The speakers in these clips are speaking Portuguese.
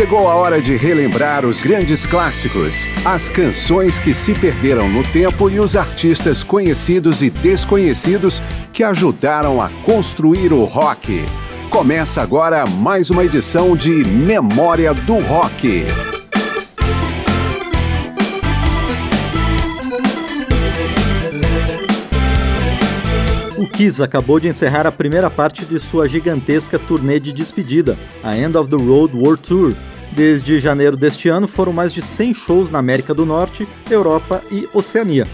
Chegou a hora de relembrar os grandes clássicos, as canções que se perderam no tempo e os artistas conhecidos e desconhecidos que ajudaram a construir o rock. Começa agora mais uma edição de Memória do Rock. O Kiss acabou de encerrar a primeira parte de sua gigantesca turnê de despedida, a End of the Road World Tour. Desde janeiro deste ano foram mais de 100 shows na América do Norte, Europa e Oceania.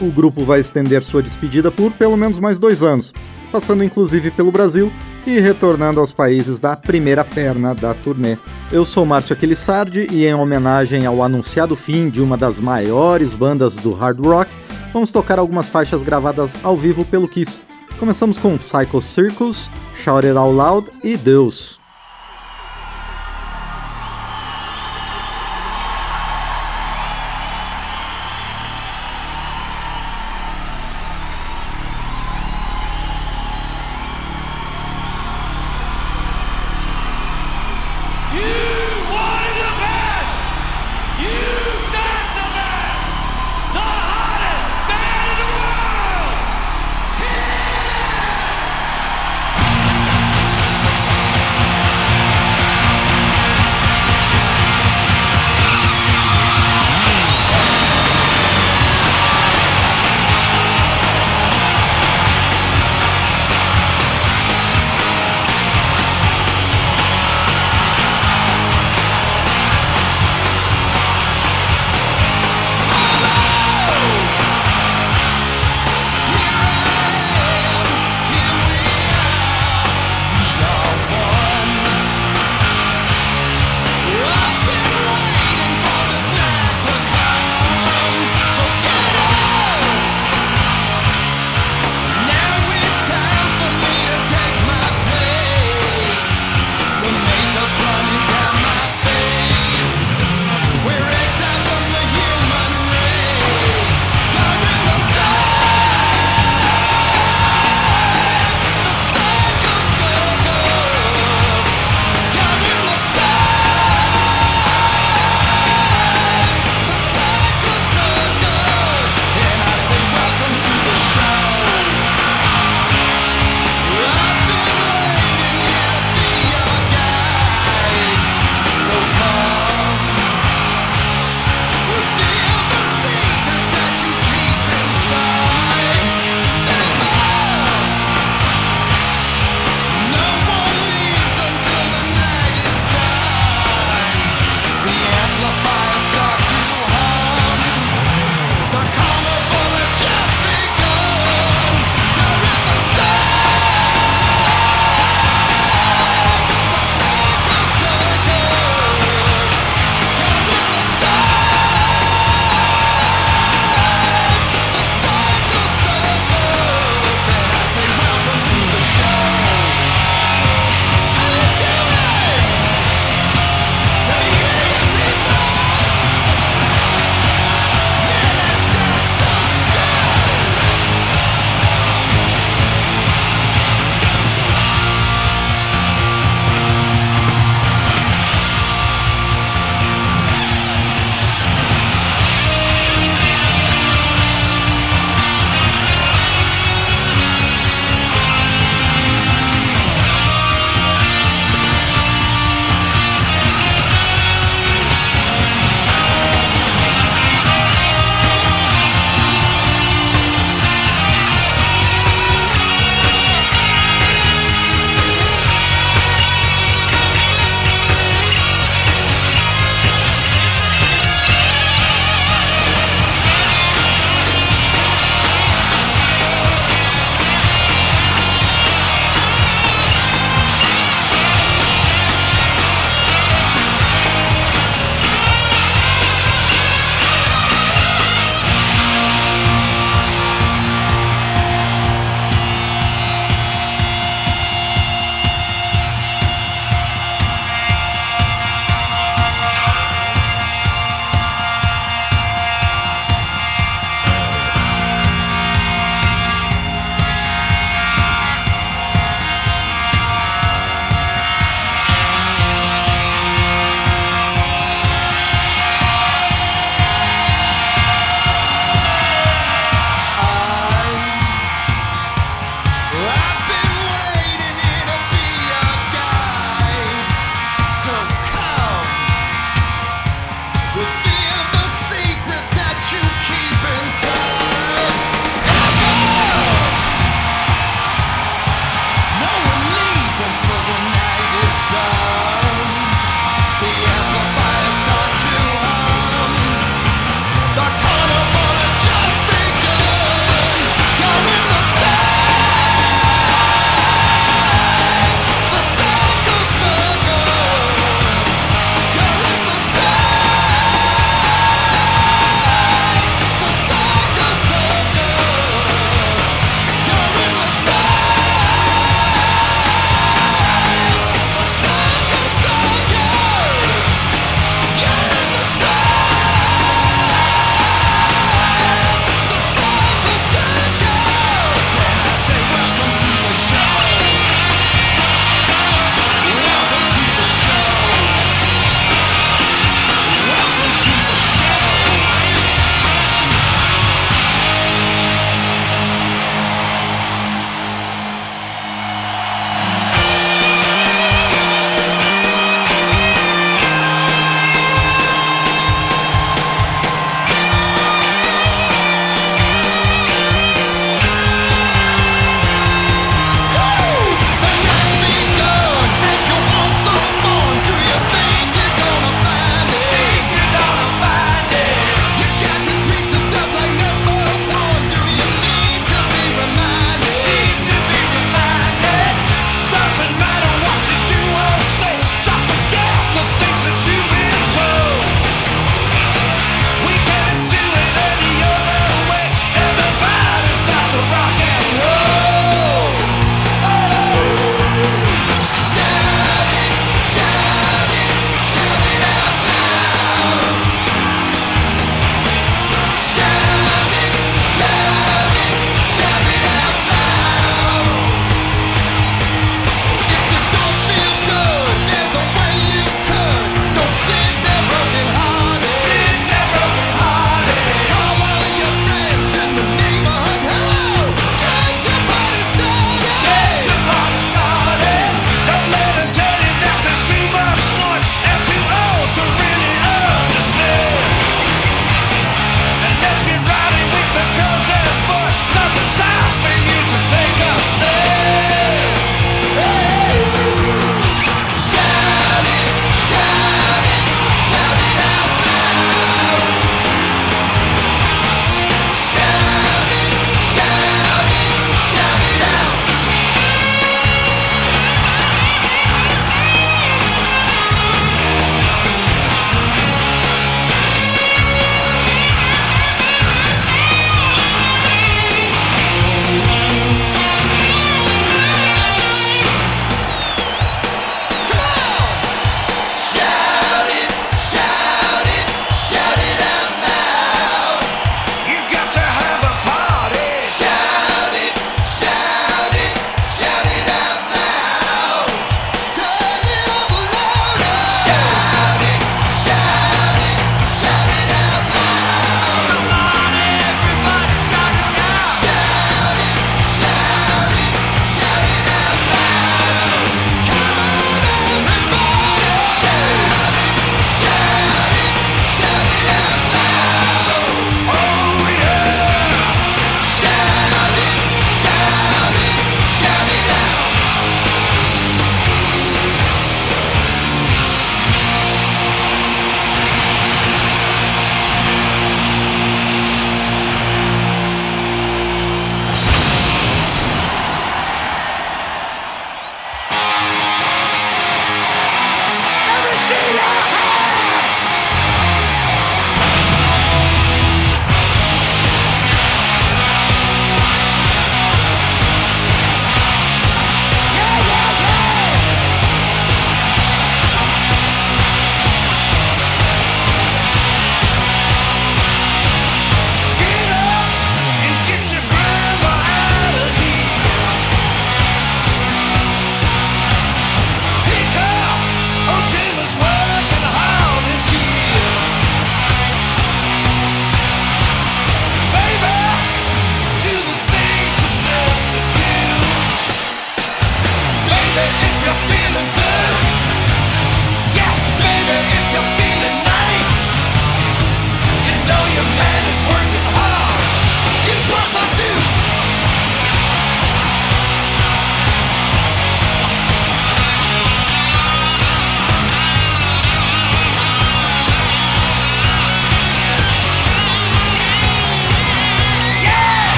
O grupo vai estender sua despedida por pelo menos mais dois anos, passando inclusive pelo Brasil e retornando aos países da primeira perna da turnê. Eu sou Márcio Aquilissardi e em homenagem ao anunciado fim de uma das maiores bandas do hard rock, vamos tocar algumas faixas gravadas ao vivo pelo Kiss. Começamos com Psycho Circus, Shout It Out Loud e Deus.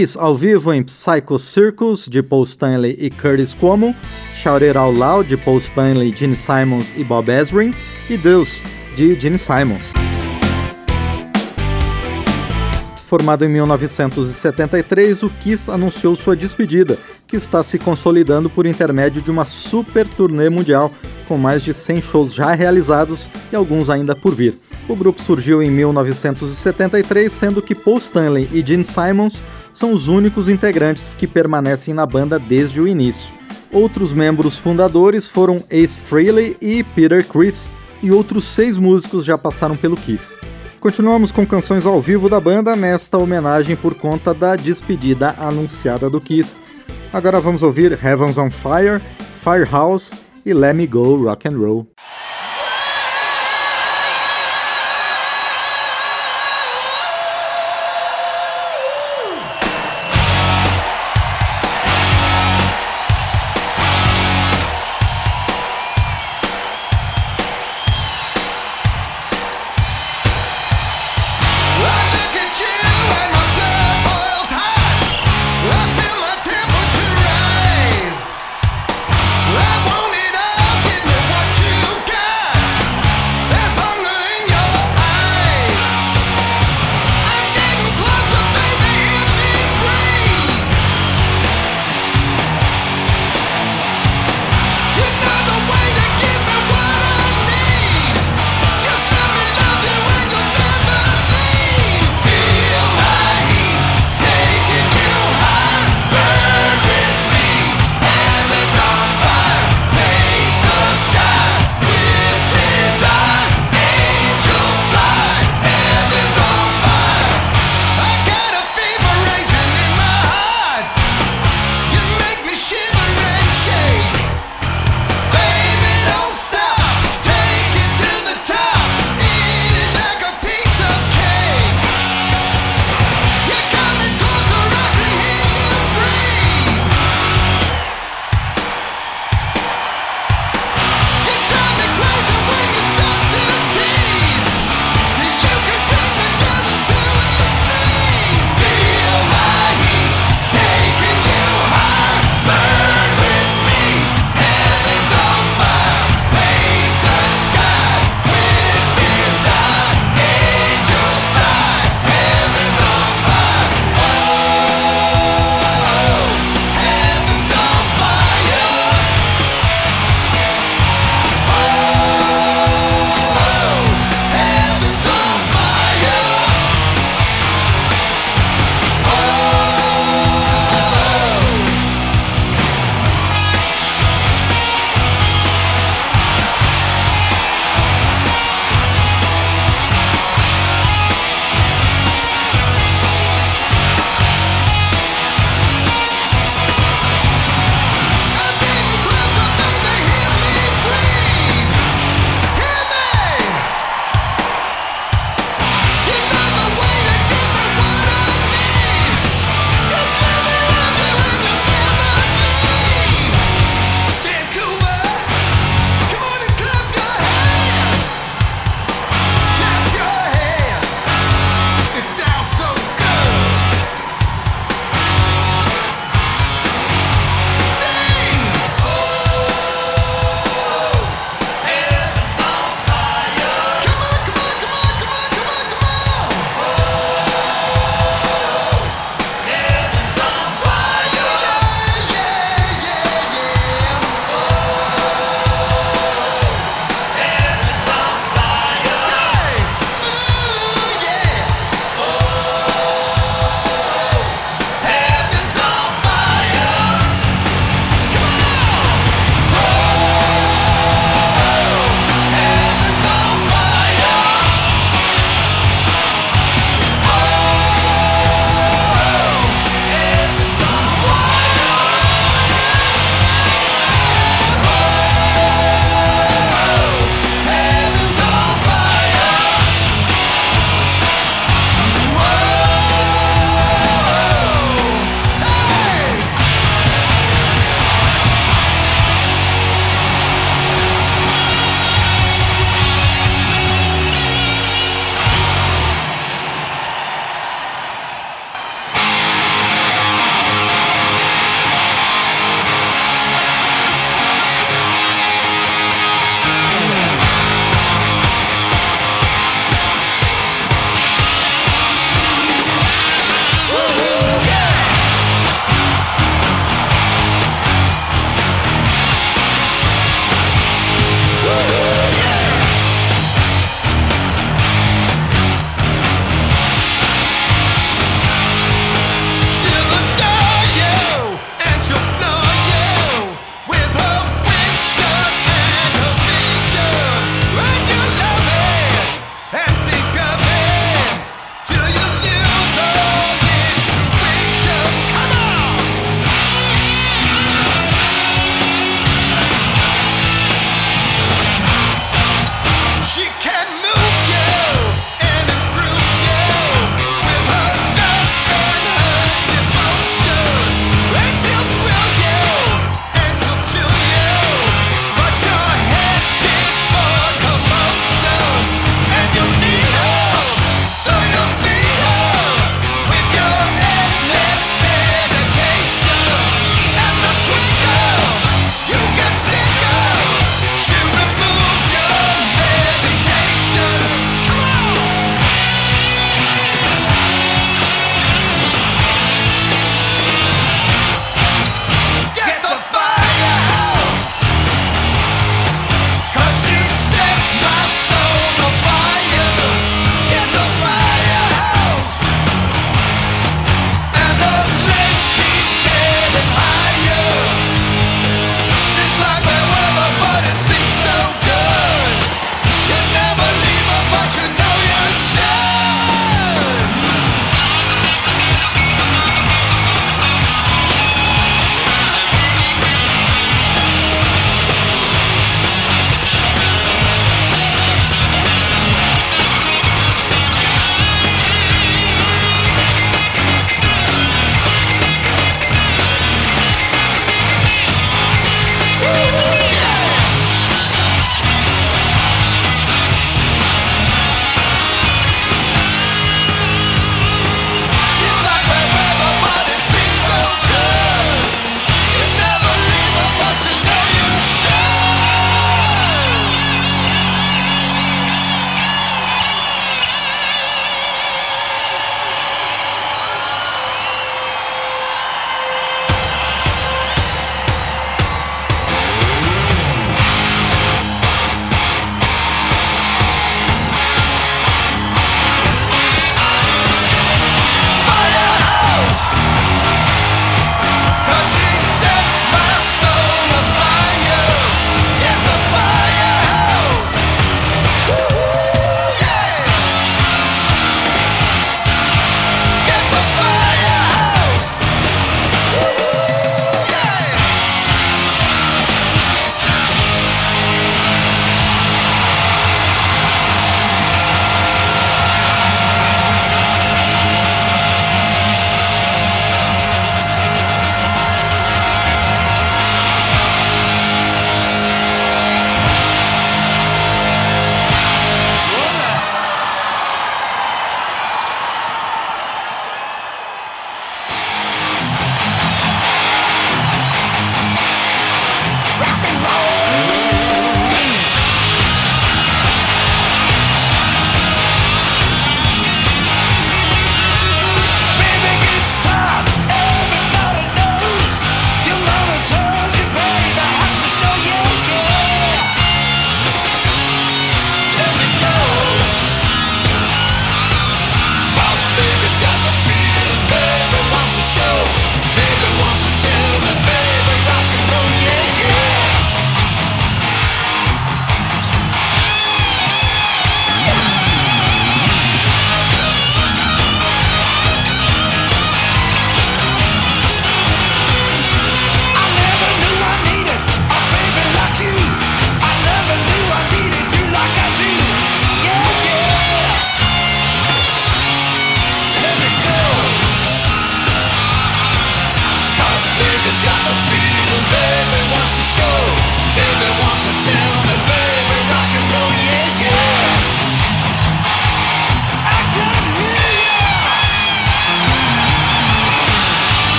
Kiss ao vivo em Psycho Circus, de Paul Stanley e Curtis Cuomo, Shout It Out Loud, de Paul Stanley, Gene Simons e Bob Ezrin, e Deus, de Gene Simons. Formado em 1973, o Kiss anunciou sua despedida, que está se consolidando por intermédio de uma super turnê mundial, com mais de 100 shows já realizados e alguns ainda por vir. O grupo surgiu em 1973, sendo que Paul Stanley e Gene Simons são os únicos integrantes que permanecem na banda desde o início. Outros membros fundadores foram Ace Frehley e Peter Criss, e outros seis músicos já passaram pelo Kiss. Continuamos com canções ao vivo da banda nesta homenagem por conta da despedida anunciada do Kiss. Agora vamos ouvir Heavens on Fire, Firehouse e Let Me Go Rock and Roll.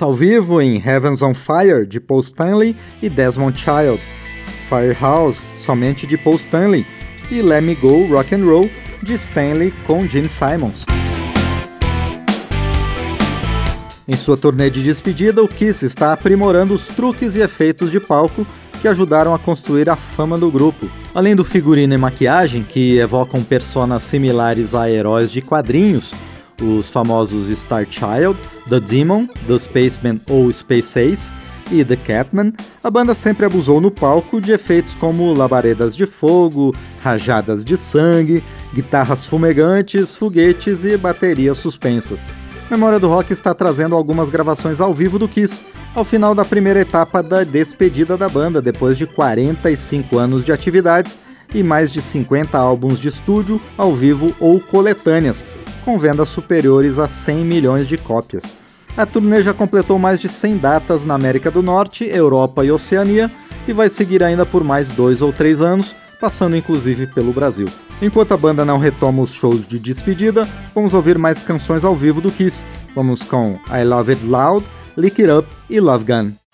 Kiss ao vivo em Heavens on Fire, de Paul Stanley e Desmond Child. Firehouse, somente de Paul Stanley. E Let Me Go Rock and Roll, de Stanley com Gene Simons. Em sua turnê de despedida, o Kiss está aprimorando os truques e efeitos de palco que ajudaram a construir a fama do grupo. Além do figurino e maquiagem, que evocam personas similares a heróis de quadrinhos, os famosos Star Child, The Demon, The Spaceman ou Space Ace e The Catman, a banda sempre abusou no palco de efeitos como labaredas de fogo, rajadas de sangue, guitarras fumegantes, foguetes e baterias suspensas. Memória do Rock está trazendo algumas gravações ao vivo do Kiss, ao final da primeira etapa da despedida da banda, depois de 45 anos de atividades e mais de 50 álbuns de estúdio, ao vivo ou coletâneas, com vendas superiores a 100 milhões de cópias. A turnê já completou mais de 100 datas na América do Norte, Europa e Oceania e vai seguir ainda por mais dois ou três anos, passando inclusive pelo Brasil. Enquanto a banda não retoma os shows de despedida, vamos ouvir mais canções ao vivo do Kiss. Vamos com I Love It Loud, Lick It Up e Love Gun.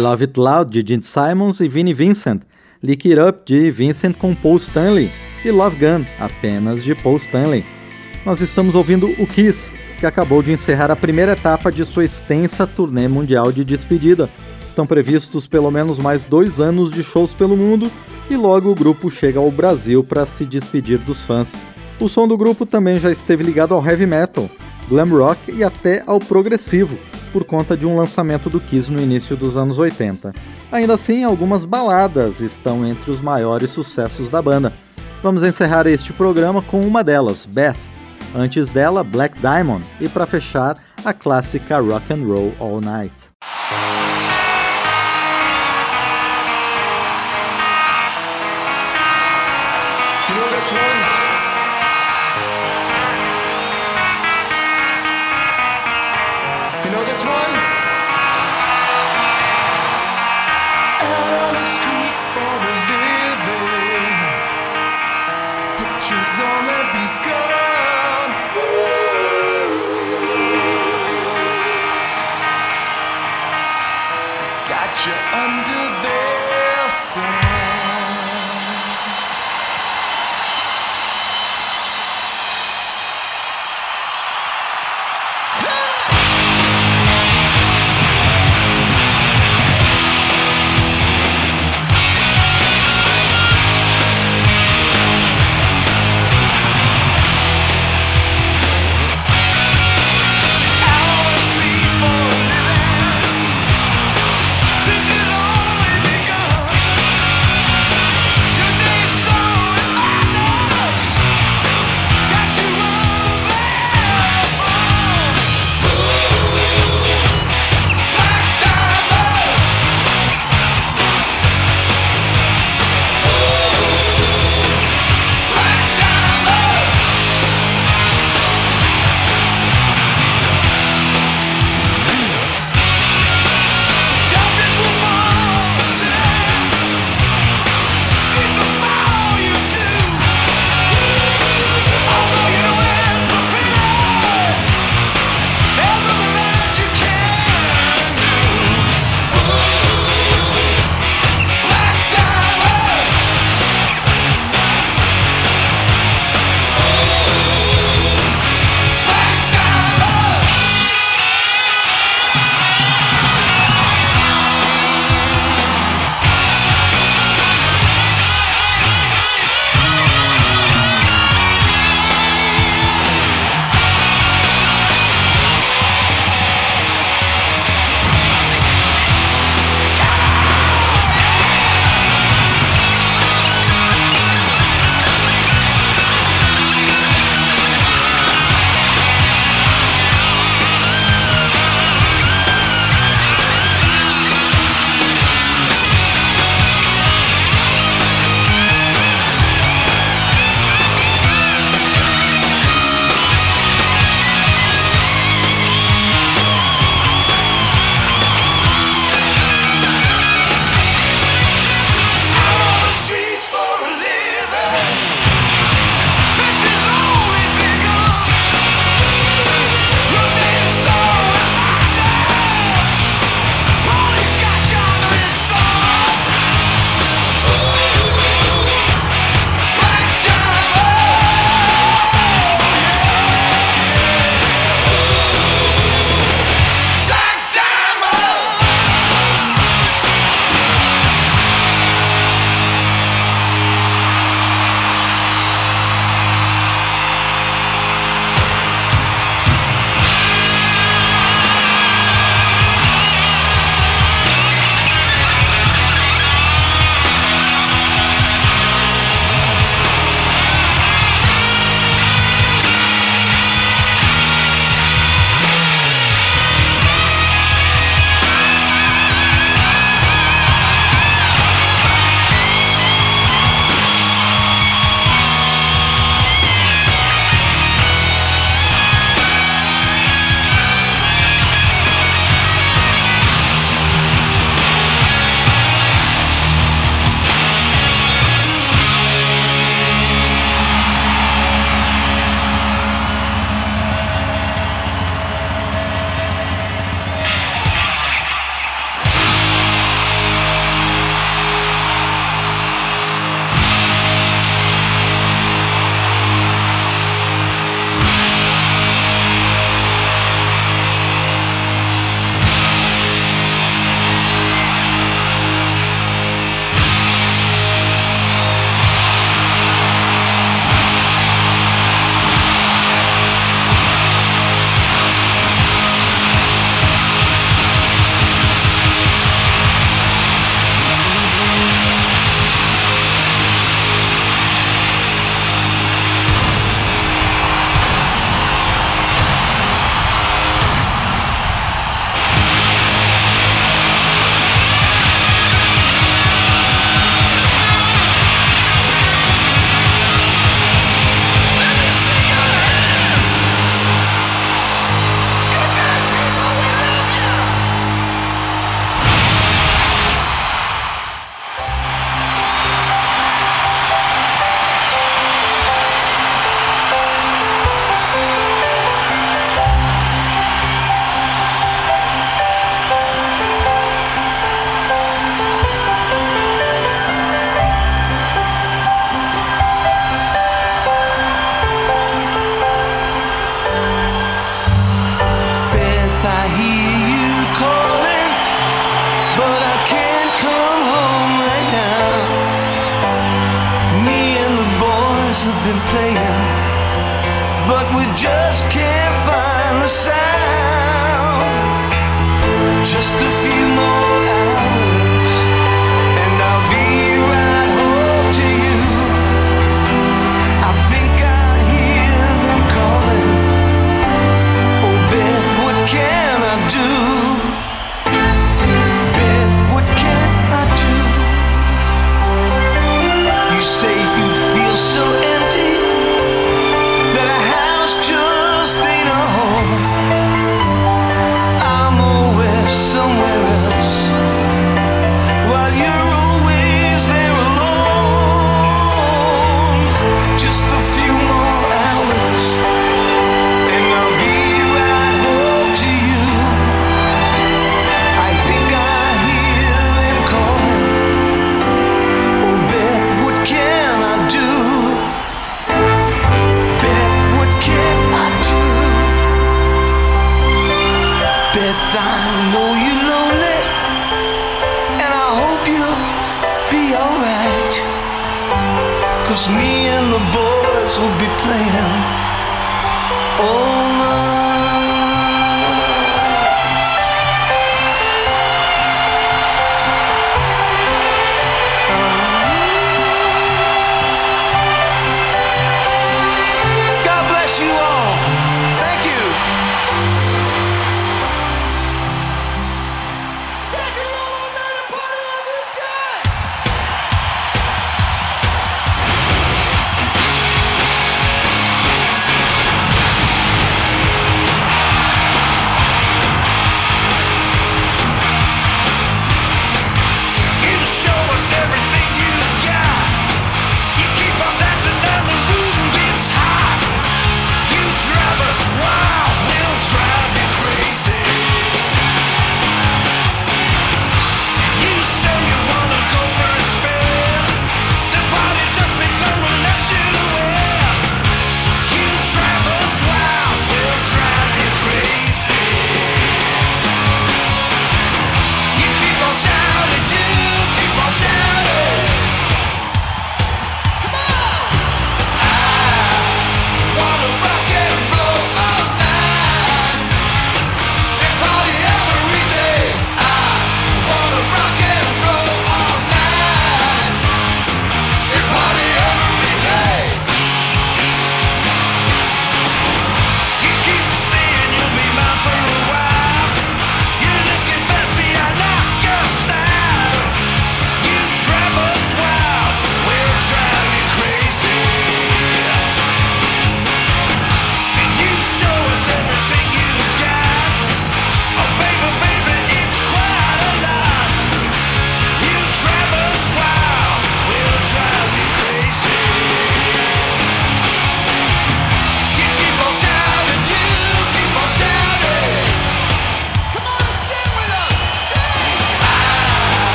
Love It Loud de Gene Simons e Vinnie Vincent, Lick It Up de Vincent com Paul Stanley e Love Gun, apenas de Paul Stanley. Nós estamos ouvindo o Kiss, que acabou de encerrar a primeira etapa de sua extensa turnê mundial de despedida. Estão previstos pelo menos mais dois anos de shows pelo mundo e logo o grupo chega ao Brasil para se despedir dos fãs. O som do grupo também já esteve ligado ao heavy metal, glam rock e até ao progressivo, por conta de um lançamento do Kiss no início dos anos 80. Ainda assim, algumas baladas estão entre os maiores sucessos da banda. Vamos encerrar este programa com uma delas, Beth. Antes dela, Black Diamond e para fechar, a clássica Rock and Roll All Night.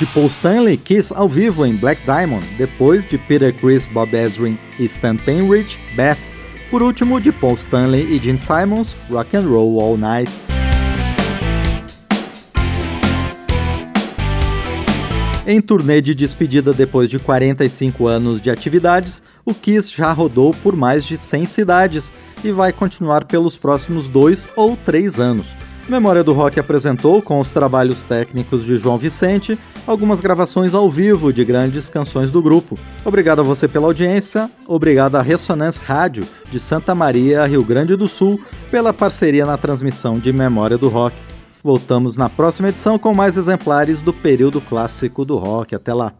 De Paul Stanley, Kiss ao vivo em Black Diamond, depois de Peter Chris, Bob Ezrin e Stan Penrich, Beth. Por último, de Paul Stanley e Gene Simons, Rock and Roll All Night. Em turnê de despedida depois de 45 anos de atividades, o Kiss já rodou por mais de 100 cidades e vai continuar pelos próximos dois ou três anos. Memória do Rock apresentou, com os trabalhos técnicos de João Vicente, algumas gravações ao vivo de grandes canções do grupo. Obrigado a você pela audiência, obrigado à Ressonance Rádio de Santa Maria, Rio Grande do Sul, pela parceria na transmissão de Memória do Rock. Voltamos na próxima edição com mais exemplares do período clássico do rock. Até lá!